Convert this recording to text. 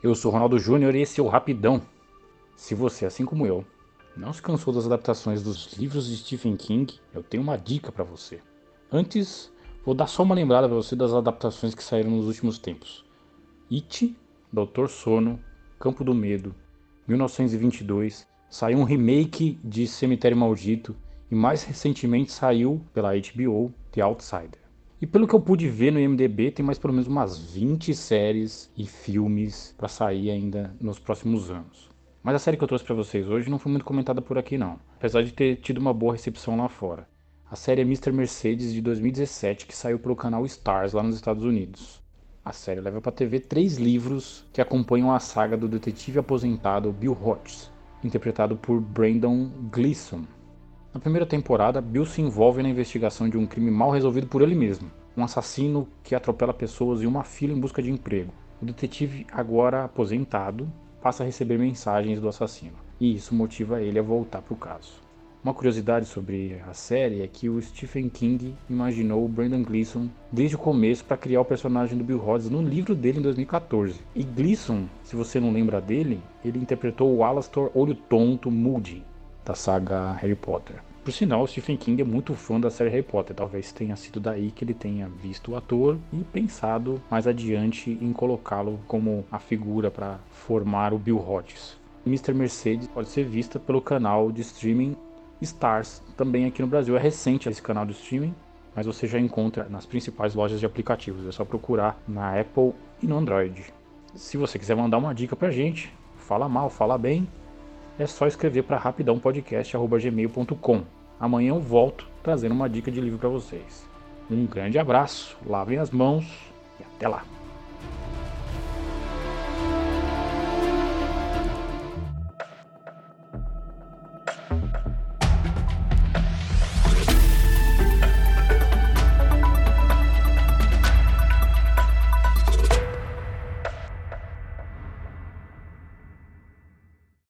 Eu sou Ronaldo Júnior e esse é o Rapidão. Se você, assim como eu, não se cansou das adaptações dos livros de Stephen King, eu tenho uma dica para você. Antes, vou dar só uma lembrada para você das adaptações que saíram nos últimos tempos. It, Doutor Sono, Campo do Medo, 1922, saiu um remake de Cemitério Maldito e mais recentemente saiu pela HBO The Outsider. E pelo que eu pude ver no IMDb, tem mais pelo menos umas 20 séries e filmes para sair ainda nos próximos anos. Mas a série que eu trouxe para vocês hoje não foi muito comentada por aqui não, apesar de ter tido uma boa recepção lá fora. A série é Mr. Mercedes de 2017, que saiu pelo canal Stars lá nos Estados Unidos. A série leva para TV três livros que acompanham a saga do detetive aposentado Bill Hodges, interpretado por Brandon Gleeson. Na primeira temporada, Bill se envolve na investigação de um crime mal resolvido por ele mesmo, um assassino que atropela pessoas e uma fila em busca de emprego. O detetive, agora aposentado, passa a receber mensagens do assassino, e isso motiva ele a voltar para o caso. Uma curiosidade sobre a série é que o Stephen King imaginou o Brandon Gleeson desde o começo para criar o personagem do Bill Hodges no livro dele em 2014. E Gleeson, se você não lembra dele, ele interpretou o Alastor Olho Tonto Moody da saga Harry Potter. Por sinal, Stephen King é muito fã da série Harry Potter, talvez tenha sido daí que ele tenha visto o ator e pensado mais adiante em colocá-lo como a figura para formar o Bill Hodges. Mr. Mercedes pode ser vista pelo canal de streaming Stars, também aqui no Brasil. É recente esse canal de streaming, mas você já encontra nas principais lojas de aplicativos. É só procurar na Apple e no Android. Se você quiser mandar uma dica pra gente, fala mal, fala bem, é só escrever para rapidãopodcast.gmail.com. Amanhã eu volto trazendo uma dica de livro para vocês. Um grande abraço, lavem as mãos e até lá!